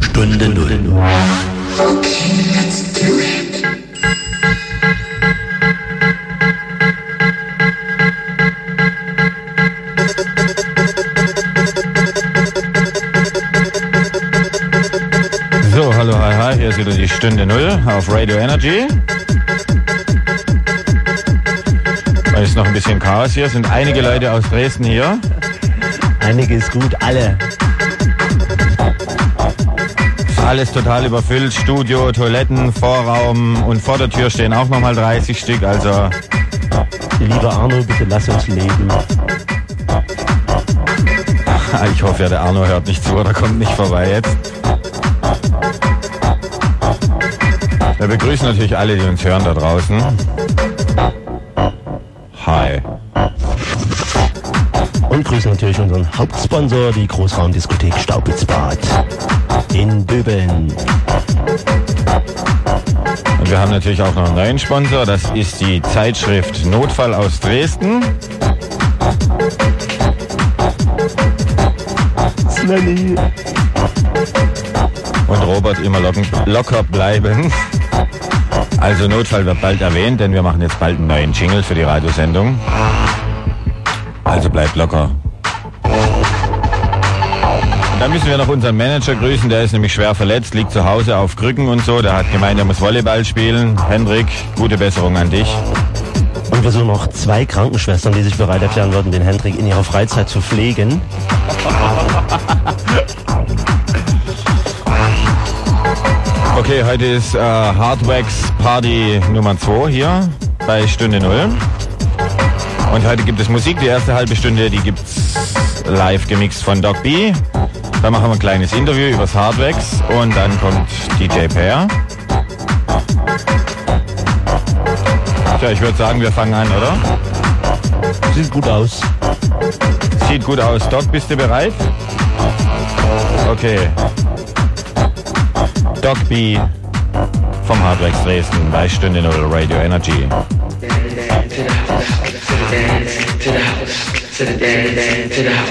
Stunde Null. Okay, let's do it. So, hallo, hi, hi, hier ist wieder die Stunde Null auf Radio Energy. Es ist noch ein bisschen Chaos hier, sind einige Leute aus Dresden hier. Einige ist gut, alle. Alles total überfüllt, Studio, Toiletten, Vorraum und vor der Tür stehen auch nochmal 30 Stück, also Lieber Arno, bitte lass uns leben. ich hoffe ja, der Arno hört nicht zu oder kommt nicht vorbei jetzt. Wir begrüßen natürlich alle, die uns hören da draußen. Und grüßen natürlich unseren Hauptsponsor, die Großraumdiskothek Staubitzbad in Döbeln. Und wir haben natürlich auch noch einen neuen Sponsor, das ist die Zeitschrift Notfall aus Dresden. Svenny. Und Robert immer locken, locker bleiben. Also Notfall wird bald erwähnt, denn wir machen jetzt bald einen neuen Jingle für die Radiosendung. Also bleibt locker. Dann müssen wir noch unseren Manager grüßen, der ist nämlich schwer verletzt, liegt zu Hause auf Krücken und so. Der hat gemeint, er muss Volleyball spielen. Hendrik, gute Besserung an dich. Und wir suchen noch zwei Krankenschwestern, die sich bereit erklären würden, den Hendrik in ihrer Freizeit zu pflegen. Okay, heute ist äh, Hardwax Party Nummer 2 hier bei Stunde Null. Und heute gibt es Musik, die erste halbe Stunde, die gibt's live gemixt von Doc B. Dann machen wir ein kleines Interview übers Hardwax und dann kommt DJ Pear. Tja, ich würde sagen, wir fangen an, oder? Sieht gut aus. Sieht gut aus. Doc, bist du bereit? Okay. Doc B vom Hardwax Dresden bei Stunde Null Radio Energy. to the dance, to the house,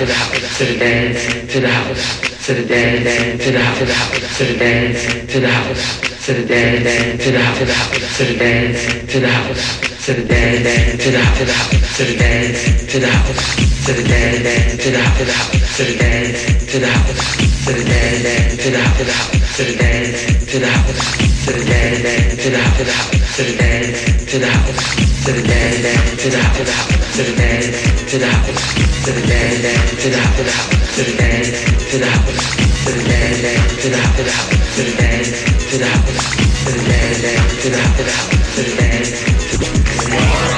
to the dance, to the house, to the dance, to the house, to the dance, to the house, to the dance, to the house, to the dance, to the house, to the dance, to the house, to the dance, to the house, to the dance, to the house, to the dance, to the house, to the dance, to the house, to the dance, to the house, to the dance, to the house, to the dance, to the house to the daddy down to the house to the daddy to the house to the daddy down to the house to the daddy to the house to the daddy down to the house to the daddy to the house to the daddy down to the house to the daddy to the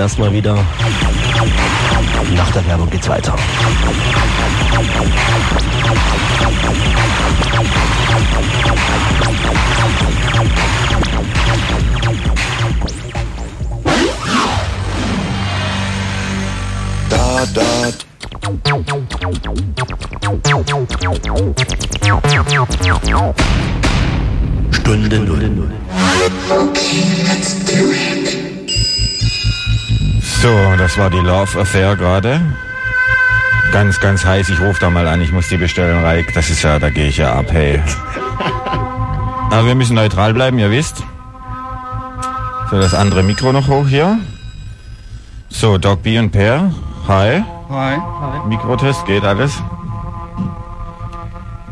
Landen erstmal wieder. Nach der Werbung geht's weiter. Da, da, Stunde Null. So, das war die Love Affair gerade. Ganz, ganz heiß. Ich rufe da mal an. Ich muss die bestellen, Reik. Das ist ja, da gehe ich ja ab, hey. Aber wir müssen neutral bleiben, ihr wisst. So, das andere Mikro noch hoch hier. So, Doc B und Per. Hi. Hi. Mikrotest, geht alles.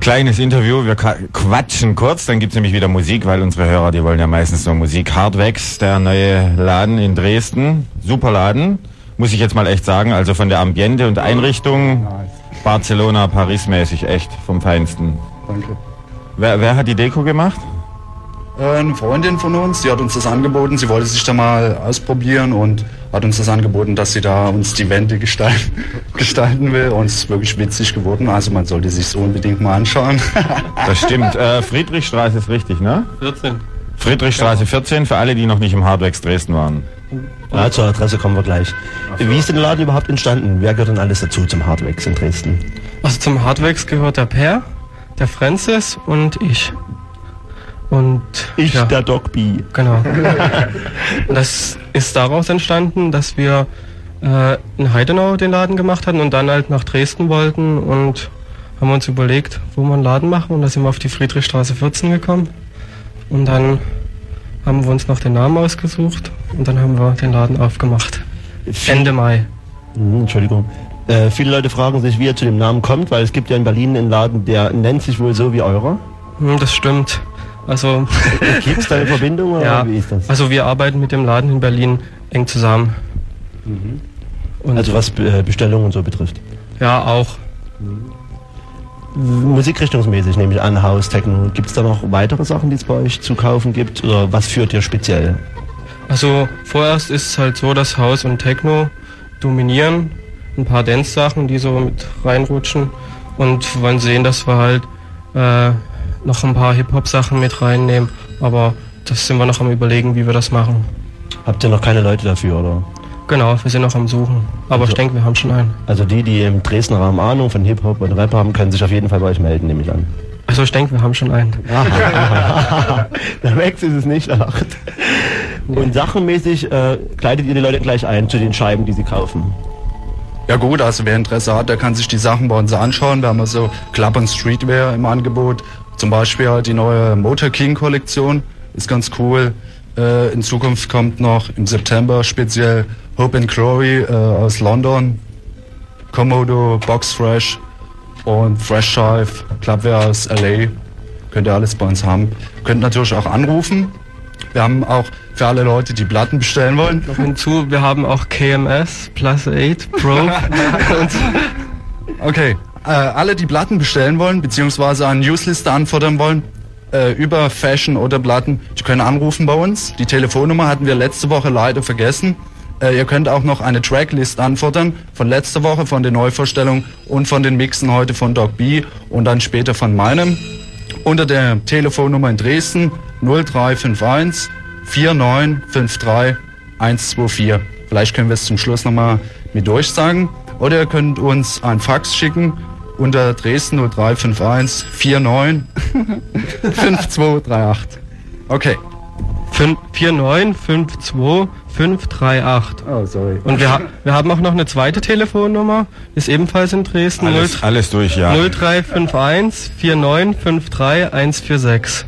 Kleines Interview, wir quatschen kurz, dann gibt's nämlich wieder Musik, weil unsere Hörer, die wollen ja meistens nur Musik. Hardwax, der neue Laden in Dresden, super Laden, muss ich jetzt mal echt sagen, also von der Ambiente und Einrichtung, Barcelona, Paris mäßig, echt vom Feinsten. Danke. Wer, wer hat die Deko gemacht? Eine Freundin von uns, die hat uns das angeboten. Sie wollte sich da mal ausprobieren und hat uns das angeboten, dass sie da uns die Wände gestalten, gestalten will. Und es ist wirklich witzig geworden. Also man sollte sich so unbedingt mal anschauen. Das stimmt, äh, Friedrichstraße ist richtig, ne? 14. Friedrichstraße 14, für alle, die noch nicht im Hardwax Dresden waren. Ja, zur Adresse kommen wir gleich. Wie ist denn der Laden überhaupt entstanden? Wer gehört denn alles dazu zum Hardwax in Dresden? Also zum Hardwax gehört der Per, der Francis und ich. Und Ich, ja, der B. genau. Und das ist daraus entstanden, dass wir äh, in Heidenau den Laden gemacht hatten und dann halt nach Dresden wollten und haben uns überlegt, wo wir einen Laden machen und da sind wir auf die Friedrichstraße 14 gekommen und dann haben wir uns noch den Namen ausgesucht und dann haben wir den Laden aufgemacht. Ende Mai. Hm, Entschuldigung. Äh, viele Leute fragen sich, wie er zu dem Namen kommt, weil es gibt ja in Berlin einen Laden, der nennt sich wohl so wie eurer. Hm, Das stimmt. Also Gibt es da eine Verbindung oder Ja, wie ist das? also wir arbeiten mit dem Laden in Berlin eng zusammen. Und Also was äh, Bestellungen und so betrifft. ja auch. Musikrichtungsmäßig nehme ich an, House, Techno. Gibt es da noch weitere Sachen, die es bei euch zu kaufen gibt? Oder was führt ihr speziell? Also vorerst ist es halt so, dass House und Techno dominieren. Ein paar Dance-Sachen, die so mit reinrutschen. Und wollen sehen, dass wir halt äh, noch ein paar Hip-Hop-Sachen mit reinnehmen. Aber das sind wir noch am überlegen, wie wir das machen. Habt ihr noch keine Leute dafür, oder? Genau, wir sind noch am Suchen. Aber ich denke, wir haben schon einen. Also die, die im Dresdner Raum Ahnung von Hip-Hop und Rap haben, können sich auf jeden Fall bei euch melden, nehme ich an. Also ich denke, wir haben schon einen. Der Max ist es nicht, ach. Und sachenmäßig äh, kleidet ihr die Leute gleich ein zu den Scheiben, die sie kaufen. Ja gut, also wer Interesse hat, der kann sich die Sachen bei uns anschauen. Wir haben also Club und Streetwear im Angebot. Zum Beispiel halt die neue Motor King Kollektion. Ist ganz cool. Äh, in Zukunft kommt noch im September speziell Hope and Glory äh, aus London. Komodo, Box Fresh und Fresh Shive, Clubwear aus LA. Könnt ihr alles bei uns haben. Könnt natürlich auch anrufen. Wir haben auch für alle Leute, die Platten bestellen wollen, Noch hinzu, wir haben auch KMS, Plus 8, Pro. Okay, äh, alle, die Platten bestellen wollen, beziehungsweise eine Newsliste anfordern wollen, äh, über Fashion oder Platten, die können anrufen bei uns. Die Telefonnummer hatten wir letzte Woche leider vergessen. Äh, ihr könnt auch noch eine Tracklist anfordern von letzter Woche, von den Neuvorstellungen und von den Mixen heute von Doc B und dann später von meinem. Unter der Telefonnummer in Dresden 0351 4953 124. Vielleicht können wir es zum Schluss nochmal mit durchsagen. Oder ihr könnt uns ein Fax schicken unter Dresden 0351 49 5238. Okay. 4952538. Oh, sorry. Und wir, ha wir haben auch noch eine zweite Telefonnummer, ist ebenfalls in Dresden. Alles, alles durch, ja. 0351 4953 146.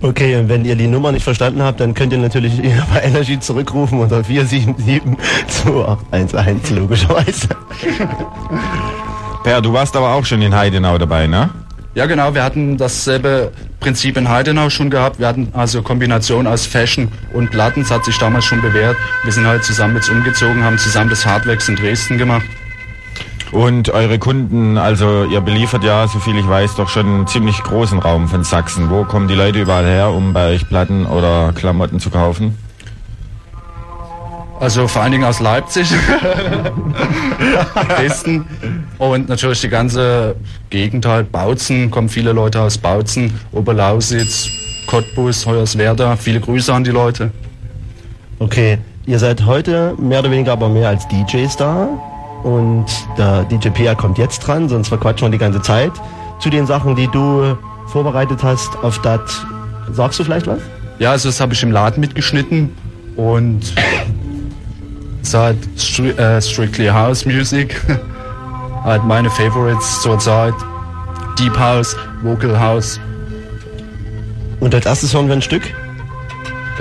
Okay, und wenn ihr die Nummer nicht verstanden habt, dann könnt ihr natürlich bei Energy zurückrufen unter 477-2811, logischerweise. Per, du warst aber auch schon in Heidenau dabei, ne? Ja, genau. Wir hatten dasselbe Prinzip in Heidenau schon gehabt. Wir hatten also Kombination aus Fashion und Platten. Das hat sich damals schon bewährt. Wir sind halt zusammen jetzt umgezogen, haben zusammen das Hardwax in Dresden gemacht. Und eure Kunden, also ihr beliefert ja, soviel ich weiß, doch schon einen ziemlich großen Raum von Sachsen. Wo kommen die Leute überall her, um bei euch Platten oder Klamotten zu kaufen? Also vor allen Dingen aus Leipzig, Dresden und natürlich die ganze Gegend halt. Bautzen, kommen viele Leute aus Bautzen, Oberlausitz, Cottbus, Hoyerswerda. Viele Grüße an die Leute. Okay, ihr seid heute mehr oder weniger aber mehr als DJs da. Und der DJ Pia kommt jetzt dran, sonst verquatschen wir die ganze Zeit. Zu den Sachen, die du vorbereitet hast auf das, sagst du vielleicht was? Ja, also das habe ich im Laden mitgeschnitten und ist halt stri äh, strictly House Music. halt meine Favorites zurzeit. Deep House, Vocal House Und als erstes hören wir ein Stück.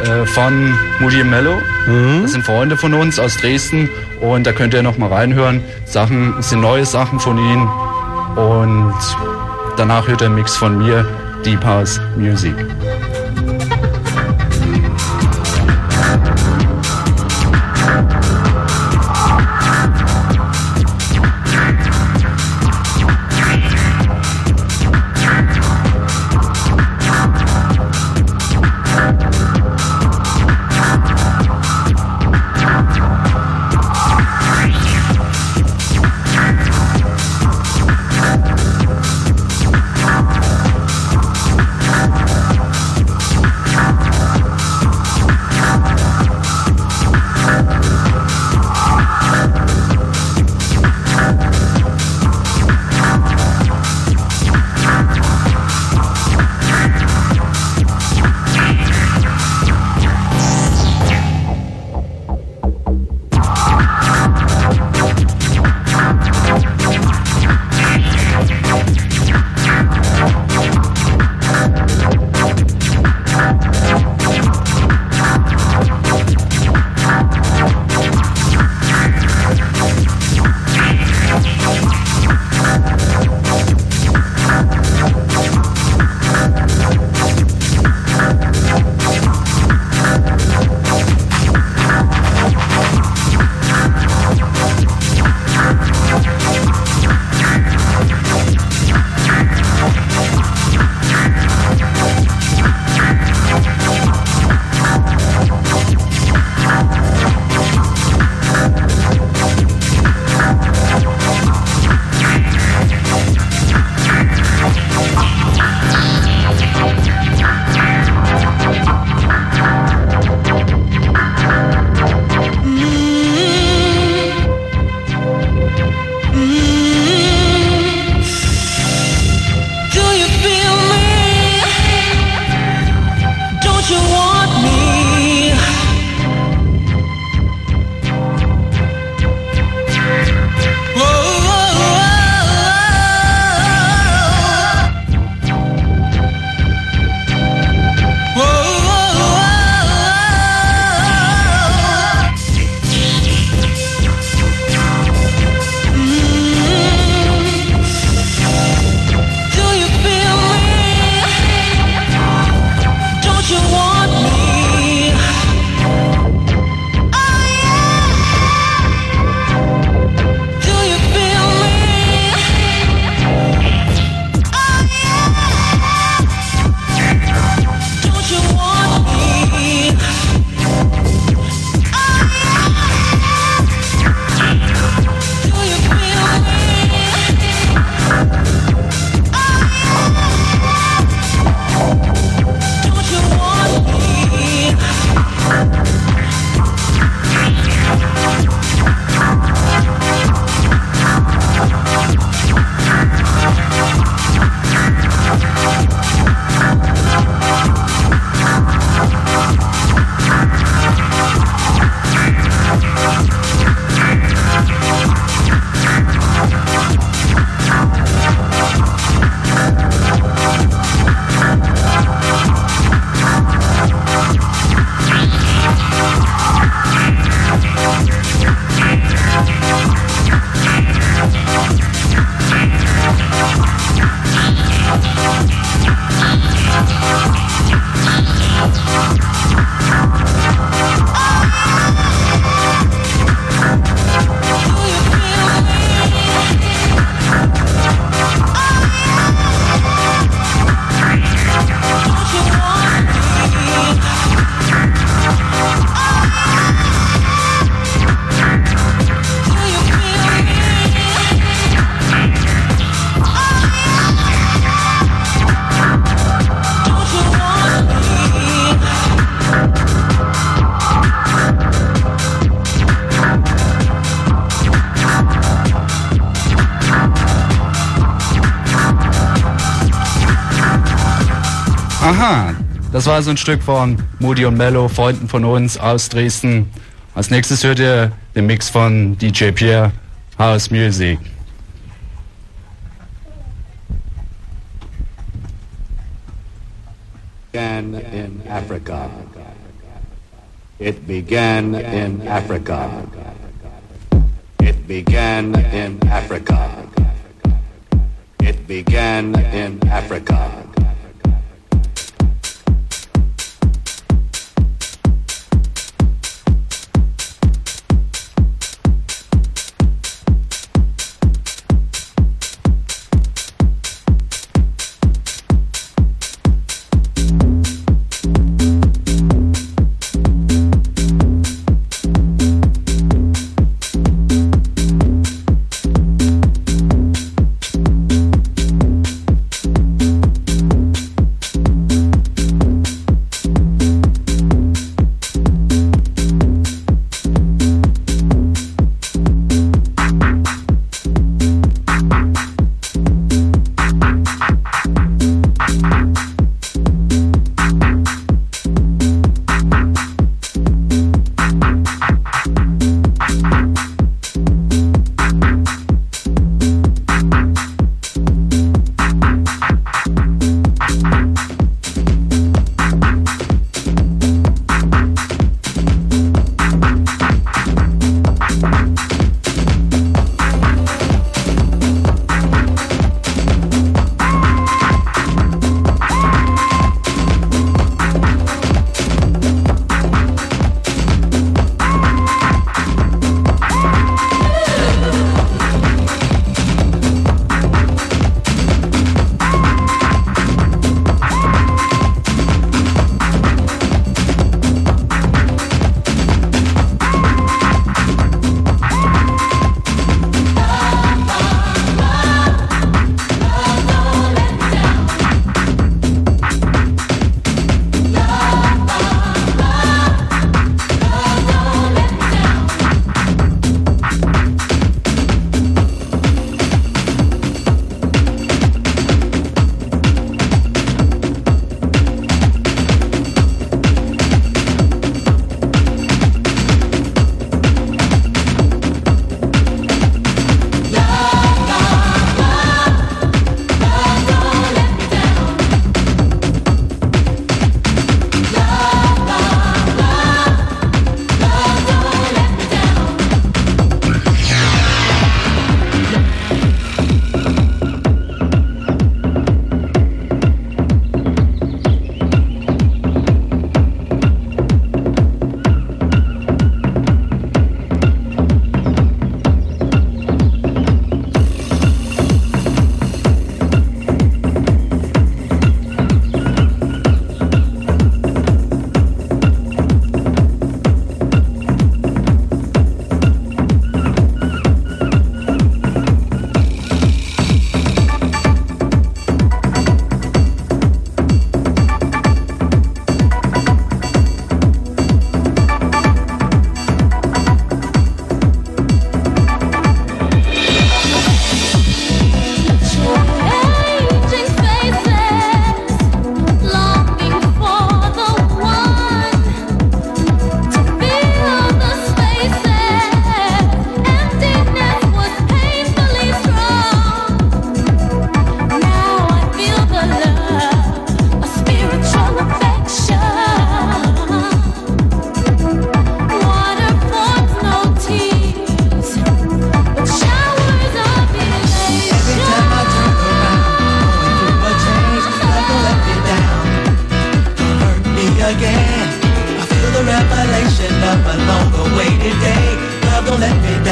äh, von Moody Mello. Das sind Freunde von uns aus Dresden und da könnt ihr noch mal reinhören. Sachen, es sind neue Sachen von ihnen und danach hört ihr einen Mix von mir, Deep House Music. Das war so ein Stück von Moody und Mello, Freunden von uns aus Dresden. Als nächstes hört ihr den Mix von DJ Pierre, House Music. began in Africa. It began in Africa. It began in Africa. It began in Africa.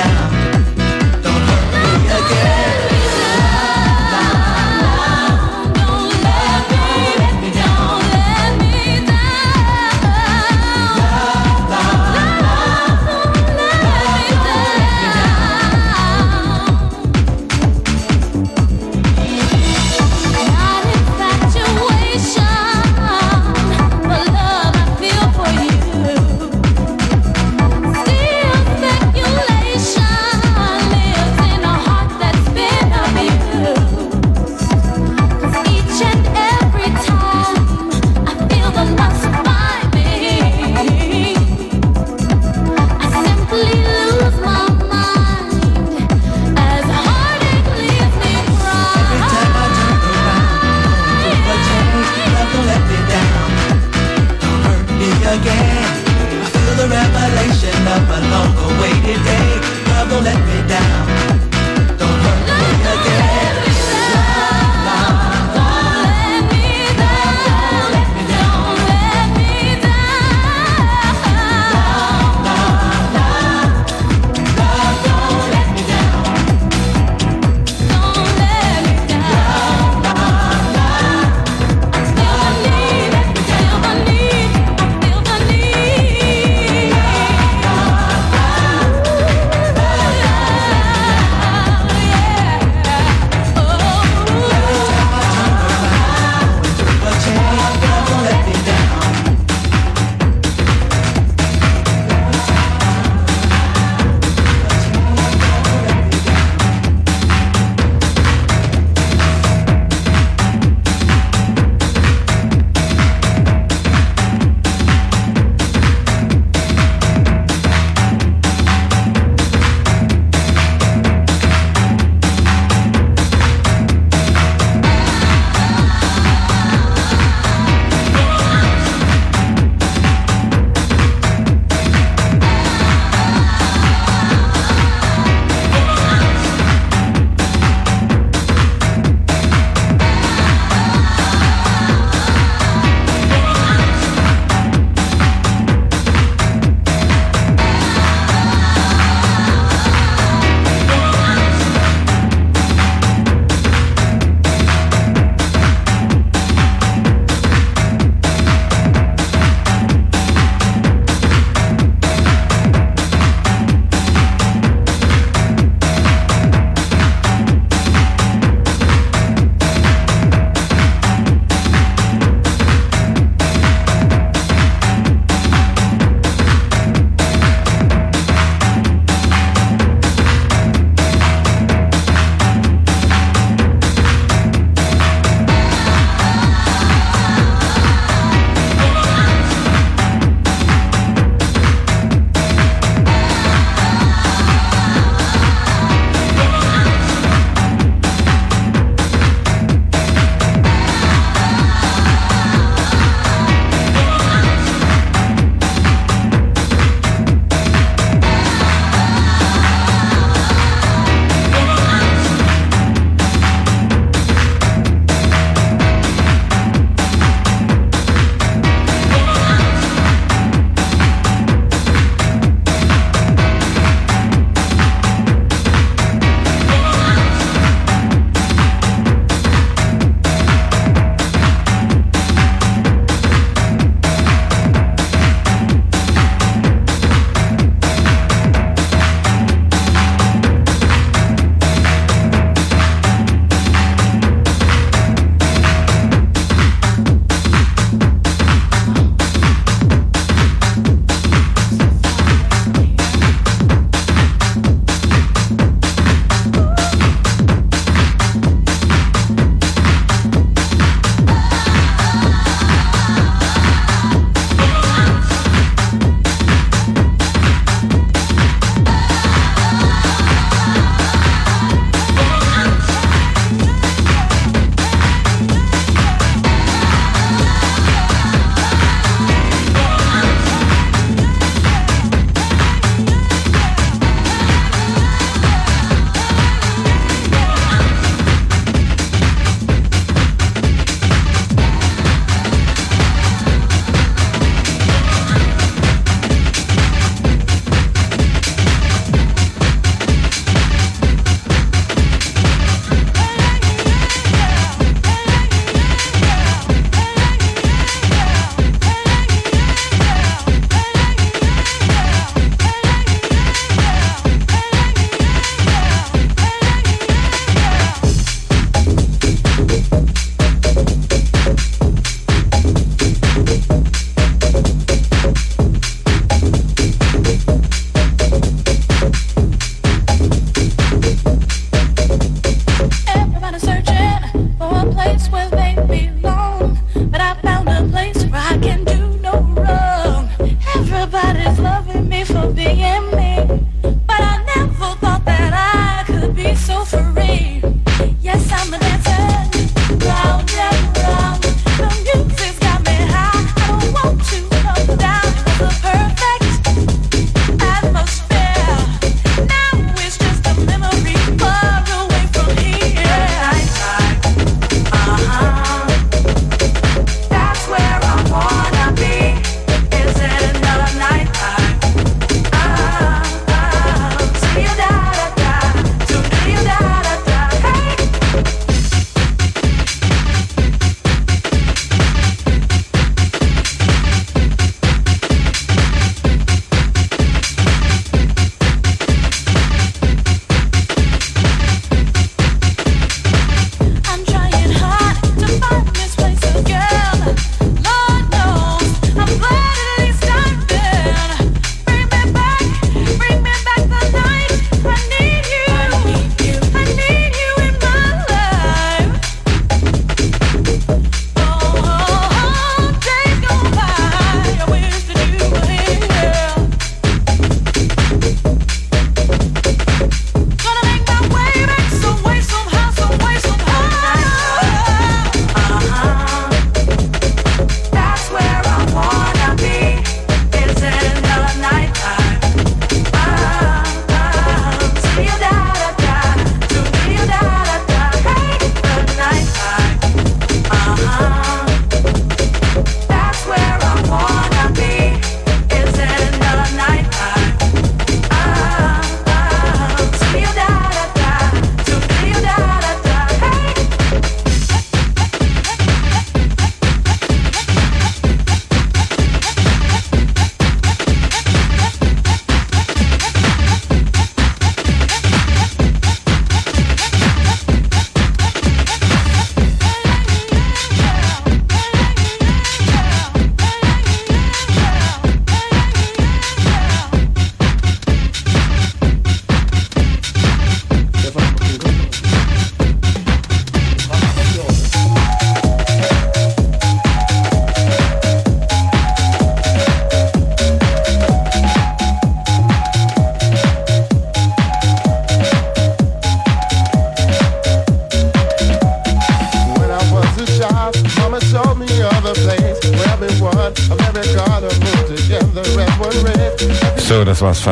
down.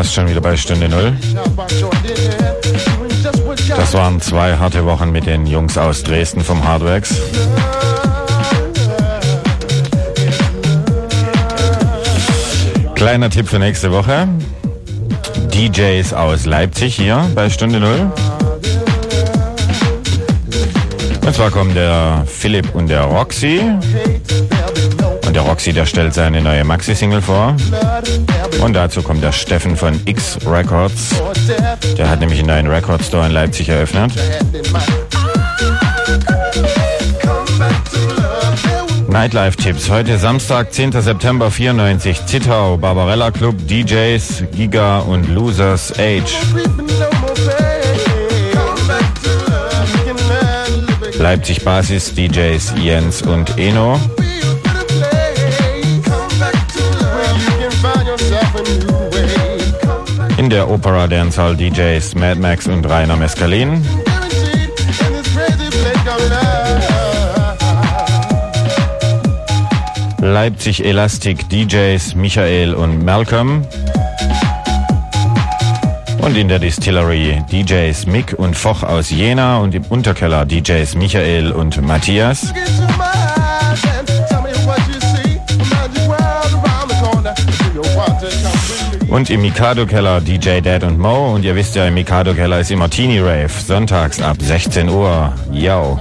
Fast schon wieder bei Stunde Null. Das waren zwei harte Wochen mit den Jungs aus Dresden vom Hardworks. Kleiner Tipp für nächste Woche. DJs aus Leipzig hier bei Stunde Null. Und zwar kommen der Philipp und der Roxy. Der Roxy, der stellt seine neue Maxi-Single vor. Und dazu kommt der Steffen von X Records. Der hat nämlich einen neuen Record Store in Leipzig eröffnet. Nightlife-Tipps. Heute Samstag, 10. September 94. Zittau, Barbarella Club, DJs, Giga und Losers Age. Leipzig Basis, DJs Jens und Eno. In der Opera Dancehall DJs Mad Max und Rainer Mescalin. Leipzig Elastic DJs Michael und Malcolm. Und in der Distillery DJs Mick und Foch aus Jena und im Unterkeller DJs Michael und Matthias. Und im Mikado-Keller DJ Dad und Mo. Und ihr wisst ja, im Mikado-Keller ist immer Teenie Rave. Sonntags ab 16 Uhr. Yo.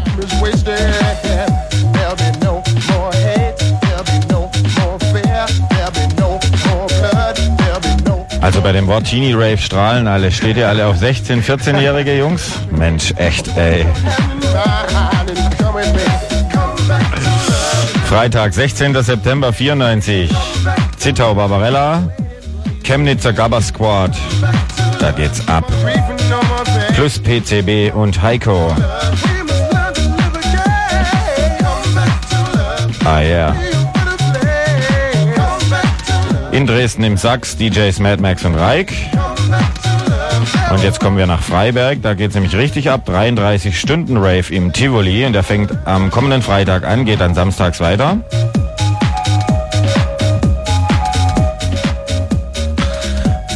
Also bei dem Wort Teenie Rave strahlen alle. Steht ihr alle auf 16, 14-jährige Jungs? Mensch, echt, ey. Freitag, 16. September 94. Zittau Barbarella. Chemnitzer Gabba Squad. Da geht's ab. Plus PCB und Heiko. Ah ja. Yeah. In Dresden im Sachs DJs Mad Max und Reik. Und jetzt kommen wir nach Freiberg, da geht's nämlich richtig ab. 33 Stunden Rave im Tivoli und der fängt am kommenden Freitag an, geht dann samstags weiter.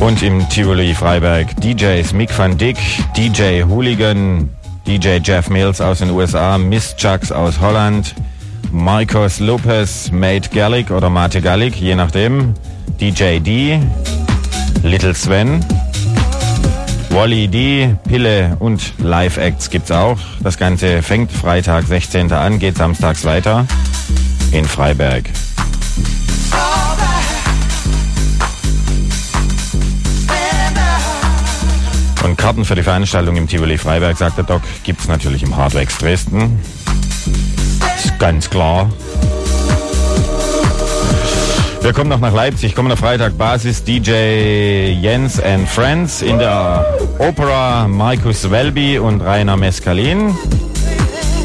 Und im Tivoli Freiberg DJs Mick van Dick, DJ Hooligan, DJ Jeff Mills aus den USA, Miss Chucks aus Holland, Marcos Lopez, Mate Gallic oder Mate Gallic, je nachdem, DJ D, Little Sven, Wally D, Pille und Live-Acts gibt's auch. Das Ganze fängt Freitag 16. an, geht samstags weiter in Freiberg. Und Karten für die Veranstaltung im Tivoli Freiberg, sagt der Doc, gibt's natürlich im Hardwax Dresden. Ist ganz klar. Wir kommen noch nach Leipzig, kommender Freitag Basis DJ Jens and Friends in der Opera Markus Welby und Rainer Mescalin.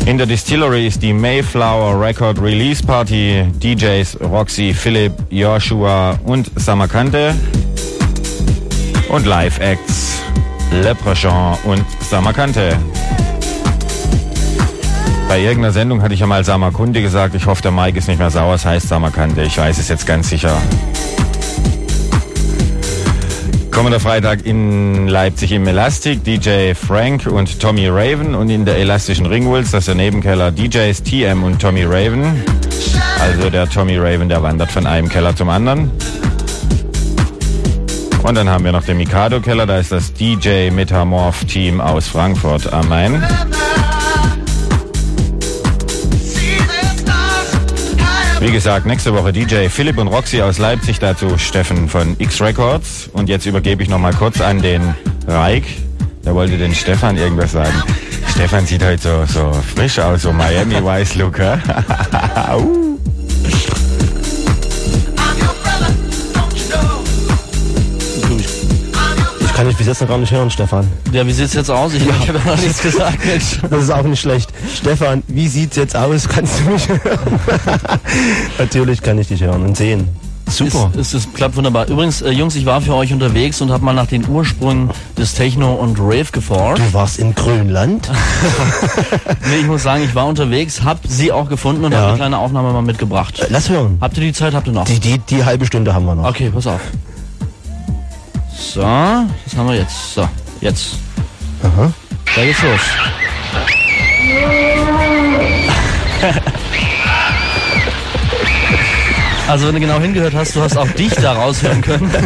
In der Distillery ist die Mayflower Record Release Party, DJs Roxy, Philipp, Joshua und Samarkante und Live Acts Leprechaun und Samarkante. Bei irgendeiner Sendung hatte ich ja mal Samarkunde gesagt. Ich hoffe, der Mike ist nicht mehr sauer. Es heißt Samarkante. Ich weiß es jetzt ganz sicher. Kommender Freitag in Leipzig im Elastic DJ Frank und Tommy Raven und in der elastischen Ringwolz, das ist der Nebenkeller DJs TM und Tommy Raven. Also der Tommy Raven, der wandert von einem Keller zum anderen. Und dann haben wir noch den Mikado Keller, da ist das DJ Metamorph Team aus Frankfurt am Main. Wie gesagt, nächste Woche DJ Philipp und Roxy aus Leipzig, dazu Steffen von X Records. Und jetzt übergebe ich nochmal kurz an den Reik. Der wollte den Stefan irgendwas sagen. Stefan sieht heute so, so frisch aus, so Miami Vice Look. hä? uh. Kann dich bis jetzt noch gar nicht hören, Stefan. Ja, wie sieht's jetzt aus? Ich, ich habe noch nichts gesagt, Mensch. Das ist auch nicht schlecht. Stefan, wie sieht's jetzt aus? Kannst du mich hören? Natürlich kann ich dich hören und sehen. Super. Es, es, es klappt wunderbar. Übrigens, äh, Jungs, ich war für euch unterwegs und habe mal nach den Ursprüngen des Techno und Rave geforscht. Du warst in Grönland? Nee, ich muss sagen, ich war unterwegs, hab sie auch gefunden und Ja. habe eine kleine Aufnahme mal mitgebracht. Lass hören. Habt ihr die Zeit? Habt ihr noch? Die, die, die halbe Stunde haben wir noch. Okay, pass auf. So, was haben wir jetzt? So, jetzt. Aha. Da geht's los. Also wenn du genau hingehört hast, du hast auch dich da raushören können.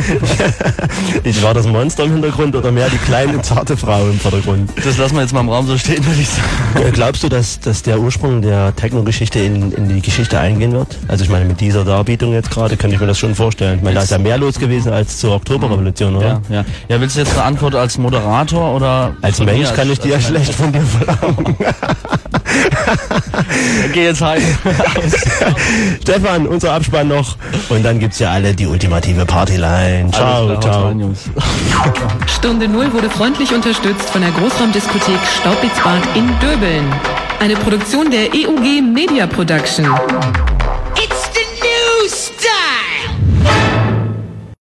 Ich war das Monster im Hintergrund oder mehr die kleine, zarte Frau im Vordergrund? Das lassen wir jetzt mal im Raum so stehen, würde ich sagen. Glaubst du, dass, dass der Ursprung der Techno-Geschichte in, in die Geschichte eingehen wird? Also ich meine, mit dieser Darbietung jetzt gerade könnte ich mir das schon vorstellen. Ich meine, da ist ja mehr los gewesen als zur Oktoberrevolution, oder? Ja, ja. Ja, willst du jetzt eine Antwort als Moderator oder Als Mensch mir kann ich die ja schlecht von dir verlangen. Geh jetzt heim. Stefan, unser Abspann noch. Und dann gibt's ja alle die ultimative Partyline. Ciao, klar, ciao. rein, Jungs. Stunde Null wurde freundlich unterstützt von der Großraumdiskothek Staubitzbad in Döbeln. Eine Produktion der EUG Media Production. It's the new style.